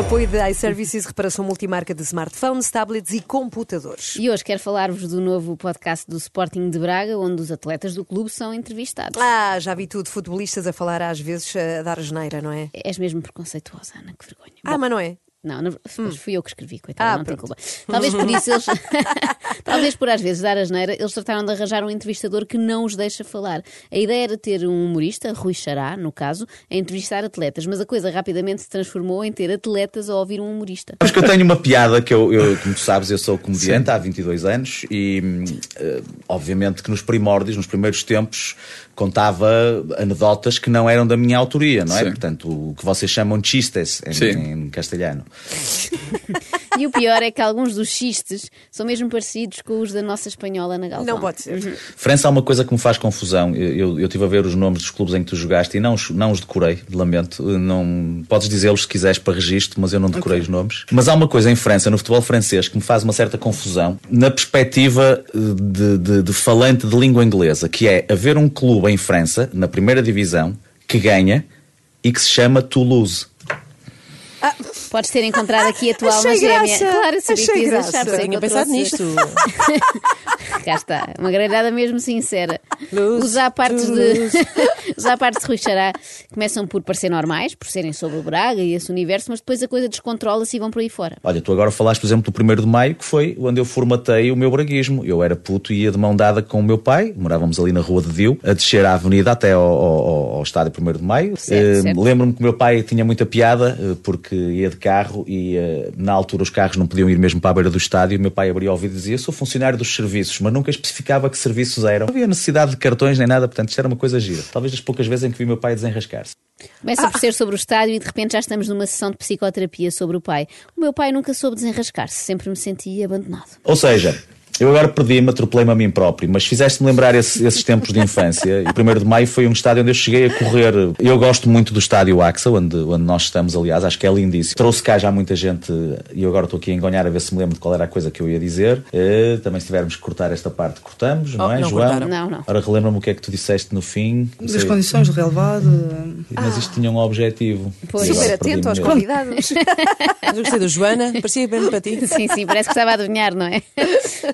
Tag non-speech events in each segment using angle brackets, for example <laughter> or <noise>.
Apoio da iServices, reparação multimarca de smartphones, tablets e computadores. E hoje quero falar-vos do novo podcast do Sporting de Braga, onde os atletas do clube são entrevistados. Ah, já vi tudo, futebolistas a falar às vezes a dar geneira, não é? És mesmo preconceituosa, Ana, que vergonha. Ah, Bom, mas não é? Não, não, mas fui eu que escrevi, coitada, Ah, não tem pronto. culpa. Talvez por isso eles. <laughs> <laughs> Talvez por às vezes dar a geneira, eles trataram de arranjar um entrevistador que não os deixa falar. A ideia era ter um humorista, Rui Xará, no caso, a entrevistar atletas, mas a coisa rapidamente se transformou em ter atletas a ouvir um humorista. Sabes que eu tenho uma piada que eu, eu, como tu sabes, eu sou comediante há 22 anos e hum, eh, obviamente que nos primórdios, nos primeiros tempos, contava anedotas que não eram da minha autoria, não é? Sim. Portanto, o que vocês chamam chistes em, Sim. em castelhano. <laughs> E o pior é que alguns dos xistes são mesmo parecidos com os da nossa espanhola na Galvão. Não pode ser. França há uma coisa que me faz confusão. Eu, eu, eu tive a ver os nomes dos clubes em que tu jogaste e não, os- não os decorei, lamento. Não, podes dizê-los se quiseres para registro, mas eu não decorei os nomes. Mas há uma coisa em França, no futebol francês, que me faz uma certa confusão, na perspectiva eh, de, de- de falante de língua inglesa, que é haver um clube em França, na primeira divisão, que ganha e que se chama Toulouse. Podes ter encontrado aqui a tua alma gêmea. Claro, eu sabia que ias graça. achar, é Tinha que eu pensado nisto. <laughs> Cá está, uma grelhada mesmo sincera. Luz, Os apartes de, <laughs> os apartes de Rui Xará começam por parecer normais, por serem sobre o Braga e esse universo, mas depois a coisa descontrola-se e vão por aí fora. Olha, tu agora falaste, por exemplo, do 1 de maio, que foi onde eu formatei o meu braguismo. Eu era puto e ia de mão dada com o meu pai, morávamos ali na Rua de Dio, a descer a avenida até ao, ao- ao estádio 1 de maio. Certo. Lembro-me que o meu pai tinha muita piada, eh, porque ia de carro e eh, na altura os carros não podiam ir mesmo para a beira do estádio. O meu pai abria o ouvido e dizia: Eu sou funcionário dos serviços, mas nunca especificava que serviços eram. Não havia necessidade de cartões nem nada, portanto, isto era uma coisa gira. Talvez das poucas vezes em que vi o meu pai desenrascar-se. Começa por ser sobre o estádio e de repente já estamos numa sessão de psicoterapia sobre o pai. O meu pai nunca soube desenrascar-se, sempre me senti abandonado. Ou seja, eu agora perdi-me, atropelei-me a mim próprio, mas fizeste-me lembrar esse- esses tempos de infância. E o 1 de maio foi um estádio onde eu cheguei a correr. Eu gosto muito do estádio AXA, onde, onde nós estamos, aliás, acho que é lindíssimo. Trouxe cá já muita gente e eu agora estou aqui a engonhar a ver se me lembro de qual era a coisa que eu ia dizer. Eh, também se tivermos que cortar esta parte, cortamos, não Oh, é, não João? cortaram. Não, não. Ora, relembra-me o que é que tu disseste no fim. Não Das sei, condições de relevado. Mas isto tinha um objetivo. Pois. Super atento aos convidados. <laughs> Mas eu gostei da Joana, parecia bem para ti. Sim, sim, parece que estava a adivinhar, não é?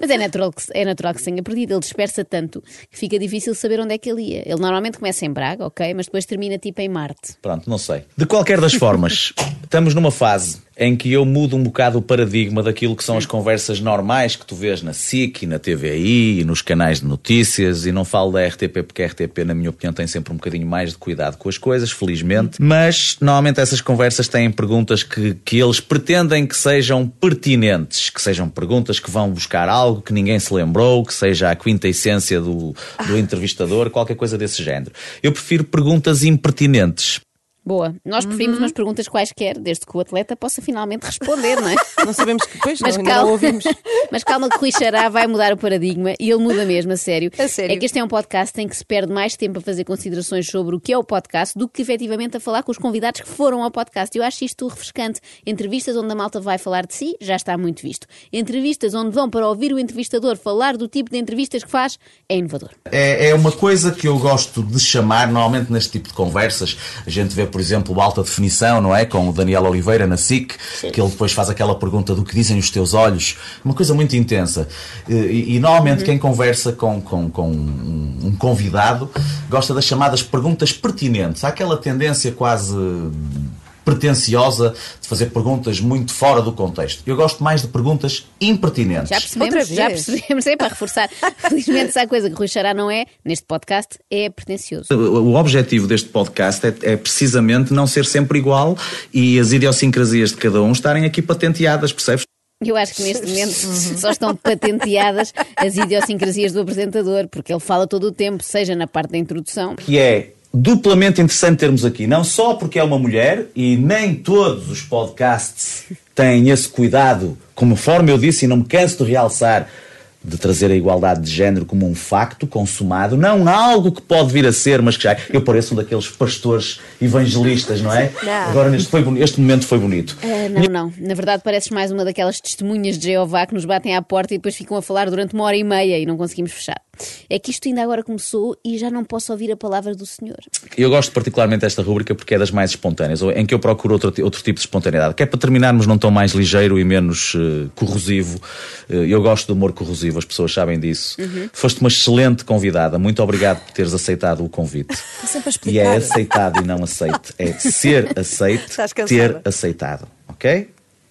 Mas <laughs> é natural que, é natural que se tenha perdido. Ele dispersa tanto que fica difícil saber onde é que ele ia. Ele normalmente começa em Braga, ok? Mas depois termina tipo em Marte. Pronto, não sei. De qualquer das formas, estamos numa fase em que eu mudo um bocado o paradigma daquilo que são as conversas normais que tu vês na SIC e na TVI e nos canais de notícias e não falo da RTP porque a RTP, na minha opinião, tem sempre um bocadinho mais de cuidado com as coisas, felizmente. Mas normalmente essas conversas têm perguntas que, que eles pretendem que sejam pertinentes, que sejam perguntas que vão buscar algo que ninguém se lembrou, que seja a quinta essência do, do entrevistador, qualquer coisa desse género. Eu prefiro perguntas impertinentes. Boa. Nós preferimos umas perguntas quaisquer, desde que o atleta possa finalmente responder, não é? <laughs> Não sabemos que depois, Mas não, ainda calma, não ouvimos. <laughs> mas calma que Rui Xará vai mudar o paradigma e ele muda mesmo, a sério. A sério? É que este é um podcast em que se perde mais tempo a fazer considerações sobre o que é o podcast do que efetivamente a falar com os convidados que foram ao podcast. Eu acho isto refrescante. Entrevistas onde a malta vai falar de si, já está muito visto. Entrevistas onde vão para ouvir o entrevistador falar do tipo de entrevistas que faz, é inovador. É, é uma coisa que eu gosto de chamar, normalmente neste tipo de conversas, a gente vê, por exemplo, o Alta Definição, não é? Com o Daniel Oliveira na SIC, que ele depois faz aquela pergunta do que dizem os teus olhos, uma coisa muito intensa. E, e normalmente quem conversa com, com, com um um convidado gosta das chamadas perguntas pertinentes. Há aquela tendência quase pretenciosa de fazer perguntas muito fora do contexto. Eu gosto mais de perguntas impertinentes. Já percebemos, Outra já percebemos, é para reforçar. <laughs> Felizmente, se há coisa que Rui Xará não é, neste podcast, é pretencioso. O objetivo deste podcast é, é precisamente não ser sempre igual e as idiosincrasias de cada um estarem aqui patenteadas, percebes? Eu acho que neste momento <laughs> só estão patenteadas as idiosincrasias do apresentador, porque ele fala todo o tempo, seja na parte da introdução. Que é duplamente interessante termos aqui, não só porque é uma mulher e nem todos os podcasts têm esse cuidado, conforme eu disse e não me canso de realçar, de trazer a igualdade de género como um facto consumado, não algo que pode vir a ser, mas que já. Eu pareço um daqueles pastores evangelistas, não é? Não. Agora, neste, foi este momento foi bonito. Ah, não, não. Na verdade, pareces mais uma daquelas testemunhas de Jeová que nos batem à porta e depois ficam a falar durante uma hora e meia e não conseguimos fechar. É que isto ainda agora começou e já não posso ouvir a palavra do Senhor. Eu gosto particularmente desta rúbrica porque é das mais espontâneas, ou em que eu procuro outro, outro tipo de espontaneidade, que é para terminarmos num tom mais ligeiro e menos eh, corrosivo. Eh, eu gosto do humor corrosivo, as pessoas sabem disso. Foste uma excelente convidada, muito obrigado por teres aceitado o convite. Está <laughs> sempre a E é aceitado e não aceite. É ser aceite, Estás cansada. ter aceitado. Ok?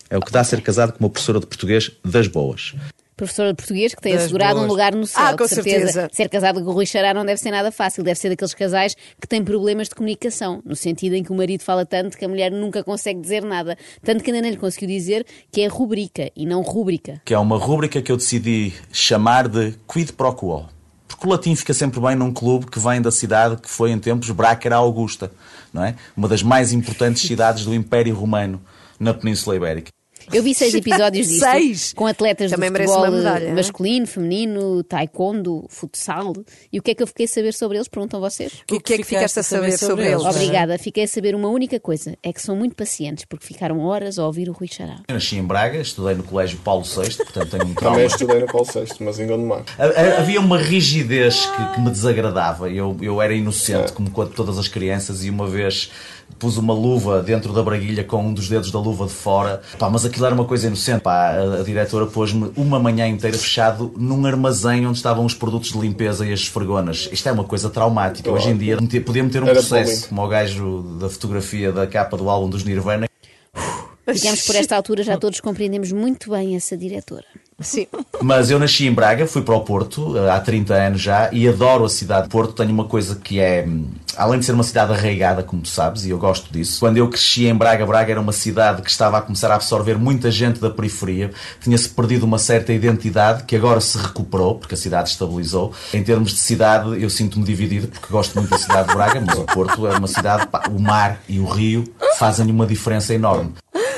É o que dá a ser casado com uma professora de português das boas. Professora de português que tem Das assegurado um boas. lugar no céu. Ah, com de certeza. certeza. Ser casado com o Rui Xará não deve ser nada fácil. Deve ser daqueles casais que têm problemas de comunicação. No sentido em que o marido fala tanto que a mulher nunca consegue dizer nada. Tanto que ainda nem lhe conseguiu dizer que é rubrica e não rúbrica. que é uma rúbrica que eu decidi chamar de Quid Pro Quo. Porque o latim fica sempre bem num clube que vem da cidade que foi em tempos Brácara Augusta, não é? Uma das mais importantes cidades do Império Romano na Península Ibérica. Eu vi seis <laughs> episódios disto Seis? com atletas Também de merece futebol uma medalha, é? masculino, feminino, taekwondo, futsal. E o que é que eu fiquei a saber sobre eles? Perguntam vocês. O que é que ficaste a saber sobre eles? não é? Obrigada, fiquei a saber uma única coisa: é que são muito pacientes porque ficaram horas a ouvir o Rui Xará. Eu nasci em Braga, estudei no Colégio Paulo VI, portanto tenho um trauma. Também estudei no Paulo VI, mas em Gondomar. Ha- ha- Havia uma rigidez que, que me desagradava. Eu, eu era inocente, como quando todas as crianças, e uma vez pus uma luva dentro da braguilha com um dos dedos da luva de fora. Pá, mas aquilo era uma coisa inocente. Pá, a, a diretora pôs-me uma manhã inteira fechado num armazém onde estavam os produtos de limpeza e as esfregonas. Isto é uma coisa traumática. Hoje em dia meter- podia meter um Era processo, como o gajo da fotografia da capa do álbum dos Nirvana. Digamos que por esta altura já <laughs> todos compreendemos muito bem essa diretora. Sim. Mas eu nasci em Braga, fui para o Porto eh, há 30 anos já e adoro a cidade de Porto. Tenho uma coisa que é, hum, além de ser uma cidade arraigada, como tu sabes, e eu gosto disso. Quando eu cresci em Braga, Braga era uma cidade que estava a começar a absorver muita gente da periferia. Tinha-se perdido uma certa identidade que agora se recuperou, porque a cidade estabilizou. Em termos de cidade, eu sinto-me dividido, porque gosto muito da cidade de Braga, mas o Porto é uma cidade, pá, o mar e o rio fazem uma diferença enorme.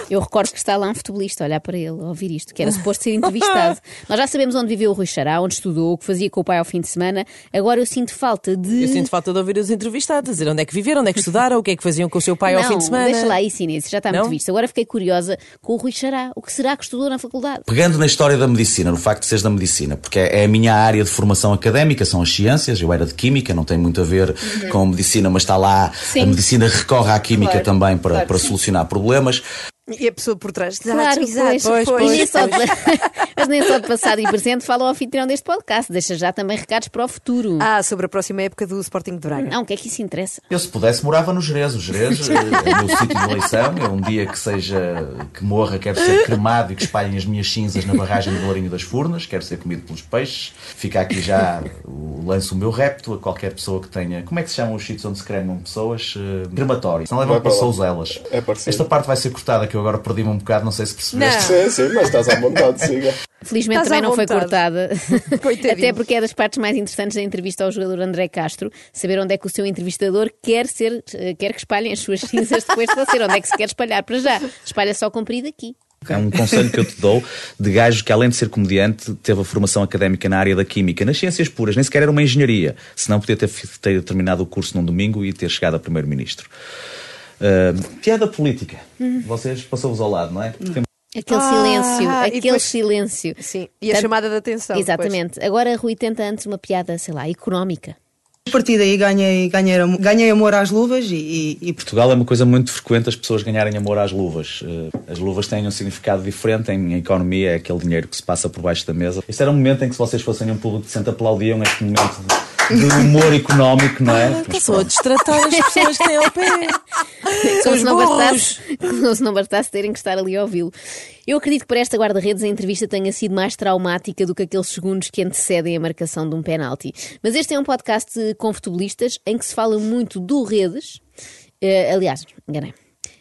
Eu recordo que está lá um futebolista a olhar para ele, a ouvir isto, que era suposto ser entrevistado. <laughs> Nós já sabemos onde viveu o Rui Xará, onde estudou, o que fazia com o pai ao fim de semana. Agora eu sinto falta de. Eu sinto falta de ouvir os entrevistados, dizer onde é que viveram, onde é que estudaram, o que é que faziam com o seu pai ao não, fim de semana. deixa lá isso, Inês, já está muito Não? visto. Agora fiquei curiosa com o Rui Xará. O que será que estudou na faculdade? Pegando na história da medicina, no facto de seres da medicina, porque é a minha área de formação académica, são as ciências, eu era de química, não tem muito a ver com medicina, mas está lá, Sim. a medicina recorre à química Claro, também para, claro. para solucionar problemas. E a pessoa por trás. Claro, Exato, pois, pois, nem só de- <laughs> Mas nem só de passado e presente fala ao anfitrião deste podcast. Deixa já também recados para o futuro. Ah, sobre a próxima época do Sporting de Braga. Não, o que é que isso interessa? Eu, se pudesse, morava no Jerez. O Jerez eh, é o meu sítio de eleição. Eu, um dia que seja, que morra, quero ser cremado e que espalhem as minhas cinzas na barragem do Lourinho das Furnas. Quero ser comido pelos peixes. Fica aqui já, o, lanço o meu repto a qualquer pessoa que tenha. Como é que se chamam os sítios onde se cremam pessoas? Eh, crematório. Não levam para. Souzelas. É. Esta parte vai ser cortada, que eu agora perdi-me um bocado, não sei se percebeste. Sim, sim, mas estás à vontade, siga. Felizmente Estás também não foi cortada. <laughs> Coitadinho. Até porque é das partes mais interessantes da entrevista ao jogador André Castro, saber onde é que o seu entrevistador quer ser, eh, quer que espalhem as suas cinzas depois de você. Onde é que se quer espalhar para já? Espalha só comprido aqui. É um conselho que eu te dou de gajo que, além de ser comediante, teve a formação académica na área da química, nas ciências puras, nem sequer era uma engenharia. Senão podia ter, ter terminado o curso num domingo e ter chegado a primeiro-ministro. Uh, piada política. Vocês passou-vos ao lado, não é? Tem- Aquele Ah, silêncio, aquele depois- silêncio. Sim. E a Tanto- chamada de atenção. Exatamente. Agora Rui tenta antes uma piada, sei lá, económica. A partir daí ganhei, ganhei, ganhei amor às luvas e, e, e Portugal é uma coisa muito frequente as pessoas ganharem amor às luvas. Uh, As luvas têm um significado diferente em economia, é aquele dinheiro que se passa por baixo da mesa. Este era um momento em que se vocês fossem um público decente aplaudiam este momento de, de humor económico, não é? Mas Estou a destratar as pessoas que têm ao pé. São Como os se, não bastasse, <laughs> como se não bastasse terem que estar ali a ouvi-lo. Eu acredito que para esta guarda-redes a entrevista tenha sido mais traumática do que aqueles segundos que antecedem a marcação de um penalti. Mas este é um podcast com futebolistas em que se fala muito do redes. eh, aliás, enganei.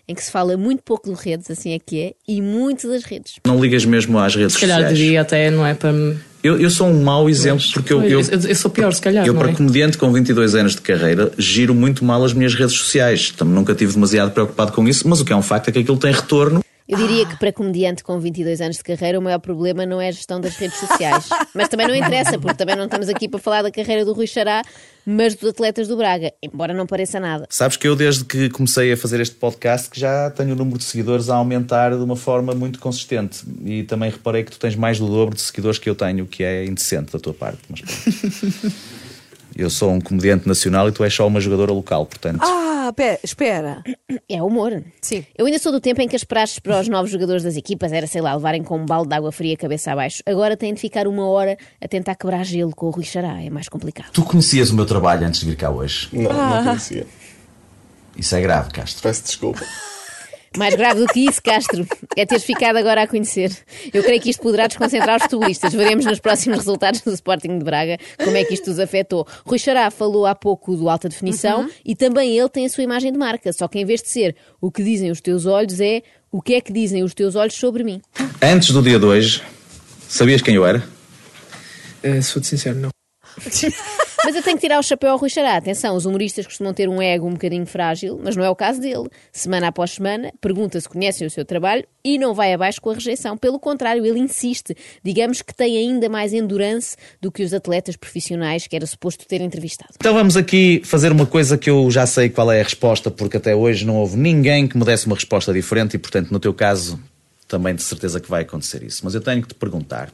Em que se fala muito pouco do redes, assim é que é, e muito das redes. Não ligas mesmo às redes Se calhar sociais? diria até, não é para. Eu, eu sou um mau exemplo porque eu, eu, eu, eu sou pior, se calhar. eu não para é? comediante com 22 anos de carreira, giro muito mal as minhas redes sociais. Também nunca tive demasiado preocupado com isso, mas o que é um facto é que aquilo tem retorno. Eu diria que para comediante com 22 anos de carreira o maior problema não é a gestão das redes sociais. <laughs> Mas também não interessa, porque também não estamos aqui para falar da carreira do Rui Xará, mas dos atletas do Braga, embora não pareça nada. Sabes que eu, desde que comecei a fazer este podcast, que já tenho o número de seguidores a aumentar de uma forma muito consistente. E também reparei que tu tens mais do dobro de seguidores que eu tenho, o que é indecente da tua parte. Mas pronto. <laughs> eu sou um comediante nacional e tu és só uma jogadora local, portanto. Ah, pé, espera. É humor. Sim. Eu ainda sou do tempo em que as praxes para os novos jogadores das equipas era, sei lá, levarem com um balde de água fria cabeça abaixo. Agora têm de ficar uma hora a tentar quebrar gelo com o Rui Xará. É mais complicado. Tu conhecias o meu trabalho antes de vir cá hoje? Não, não conhecia. Isso é grave, Castro. Peço desculpa. Mais grave do que isso, Castro, é teres ficado agora a conhecer. Eu creio que isto poderá desconcentrar os futebolistas. Veremos nos próximos resultados do Sporting de Braga como é que isto os afetou. Rui Xará falou há pouco do alta definição e também ele tem a sua imagem de marca. Só que em vez de ser o que dizem os teus olhos, é o que é que dizem os teus olhos sobre mim. Antes do dia de hoje, sabias quem eu era? Eh, Sou-te sincero, não. <laughs> Mas eu tenho que tirar o chapéu ao Rui Xará. Atenção, os humoristas costumam ter um ego um bocadinho frágil, mas não é o caso dele. Semana após semana, pergunta se conhecem o seu trabalho e não vai abaixo com a rejeição. Pelo contrário, ele insiste. Digamos que tem ainda mais endurance do que os atletas profissionais que era suposto ter entrevistado. Então vamos aqui fazer uma coisa que eu já sei qual é a resposta, porque até hoje não houve ninguém que me desse uma resposta diferente e, portanto, no teu caso, também de certeza que vai acontecer isso. Mas eu tenho que te perguntar,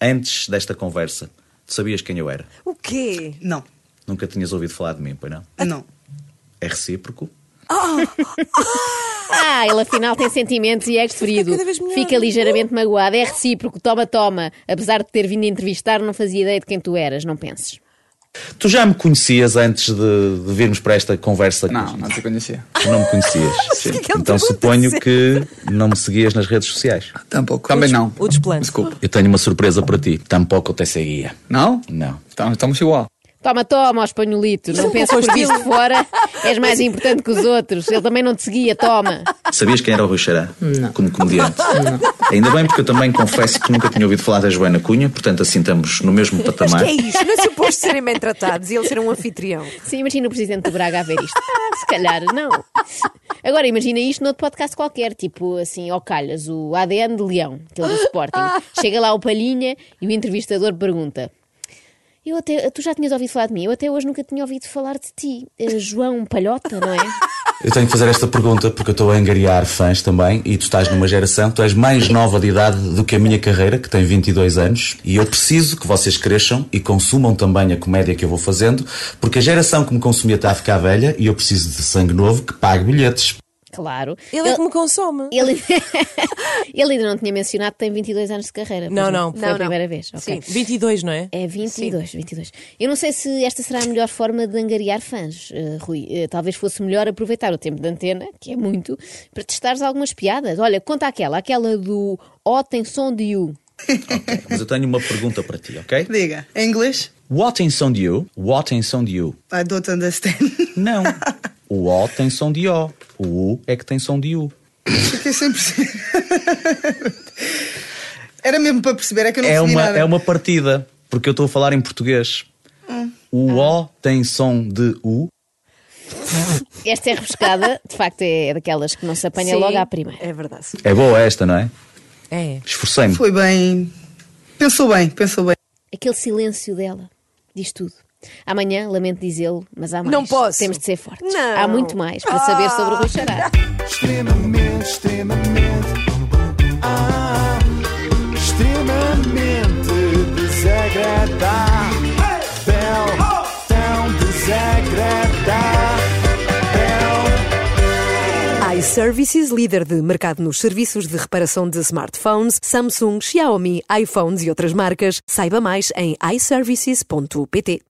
antes desta conversa, tu sabias quem eu era? O quê? Não, Nunca tinhas ouvido falar de mim, pois não? não. É recíproco? <laughs> Ah, ele afinal tem sentimentos e é ferido. Fica ligeiramente magoado. É recíproco. Toma, toma. Apesar de ter vindo a entrevistar, não fazia ideia de quem tu eras. Não penses. Tu já me conhecias antes de, de virmos para esta conversa? Não, não te conhecia. Tu não me conhecias. <laughs> que ele então suponho que não me seguias nas redes sociais. Tampouco. Também não. o desplante. Desculpa. Eu tenho uma surpresa para ti. Tampouco te seguia. Não? Não. Então, estamos igual. Toma, toma, ó espanholito. Não penses por visto de fora és mais importante que os outros. Ele também não te seguia. Toma. Sabias quem era o Rui Xará? Como comediante? Ainda bem, porque eu também confesso que nunca tinha ouvido falar da Joana Cunha, portanto assim estamos no mesmo Mas patamar. que é isto? Não é suposto serem bem tratados e ele ser um anfitrião. Sim, imagina o presidente do Braga a ver isto. Ah, se calhar, não. Agora, imagina isto noutro podcast qualquer, tipo assim, ao calhas, o ADN de Leão, aquele do Sporting. Chega lá o Palhinha e o entrevistador pergunta. Eu até, tu já tinhas ouvido falar de mim? Eu até hoje nunca tinha ouvido falar de ti. Eh, João Palhota, não é? Eu tenho que fazer esta pergunta porque eu estou a angariar fãs também e tu estás numa geração, tu és mais nova de idade do que a minha carreira, que tem 22 anos, e eu preciso que vocês cresçam e consumam também a comédia que eu vou fazendo, porque a geração que me consumia está a ficar velha e eu preciso de sangue novo que pague bilhetes. Claro. Ele é que me consome. <laughs> Ele, ele ainda não tinha mencionado que tem 22 anos de carreira. Não, não. Foi Não, a não. primeira vez. ok. Sim, 22, não é? É 22, 22. Eu não sei se esta será a melhor forma de angariar fãs, eh, Rui. Eh, talvez fosse melhor aproveitar o tempo de antena, que é muito, para testares algumas piadas. Olha, conta aquela, aquela do Ó tem som de U. Mas eu tenho uma pergunta para ti, ok? Diga. English? What tem som de you? What som de you? I don't understand. Não. <laughs> O O tem som de O. O U é que tem som de U. Fiquei sem perceber. Era mesmo para perceber, é que eu não É uma, nada. é uma partida, porque eu estou a falar em português. O O tem som de U. Esta é rebuscada, de facto é daquelas que não se apanha Sim, logo à primeira. É verdade. É boa esta, não é? É. Esforcei-me. Foi bem. Pensou bem, pensou bem. Aquele silêncio dela diz tudo. Amanhã, lamento dizê-lo, mas há mais. Não posso. Temos de ser fortes. Não. Há muito mais para saber sobre o Rui Xará. Extremamente, extremamente. Ah, extremamente desagradável. Tão desagradável. iServices, líder de mercado nos serviços de reparação de smartphones, Samsung, Xiaomi, iPhones e outras marcas. Saiba mais em iServices.pt.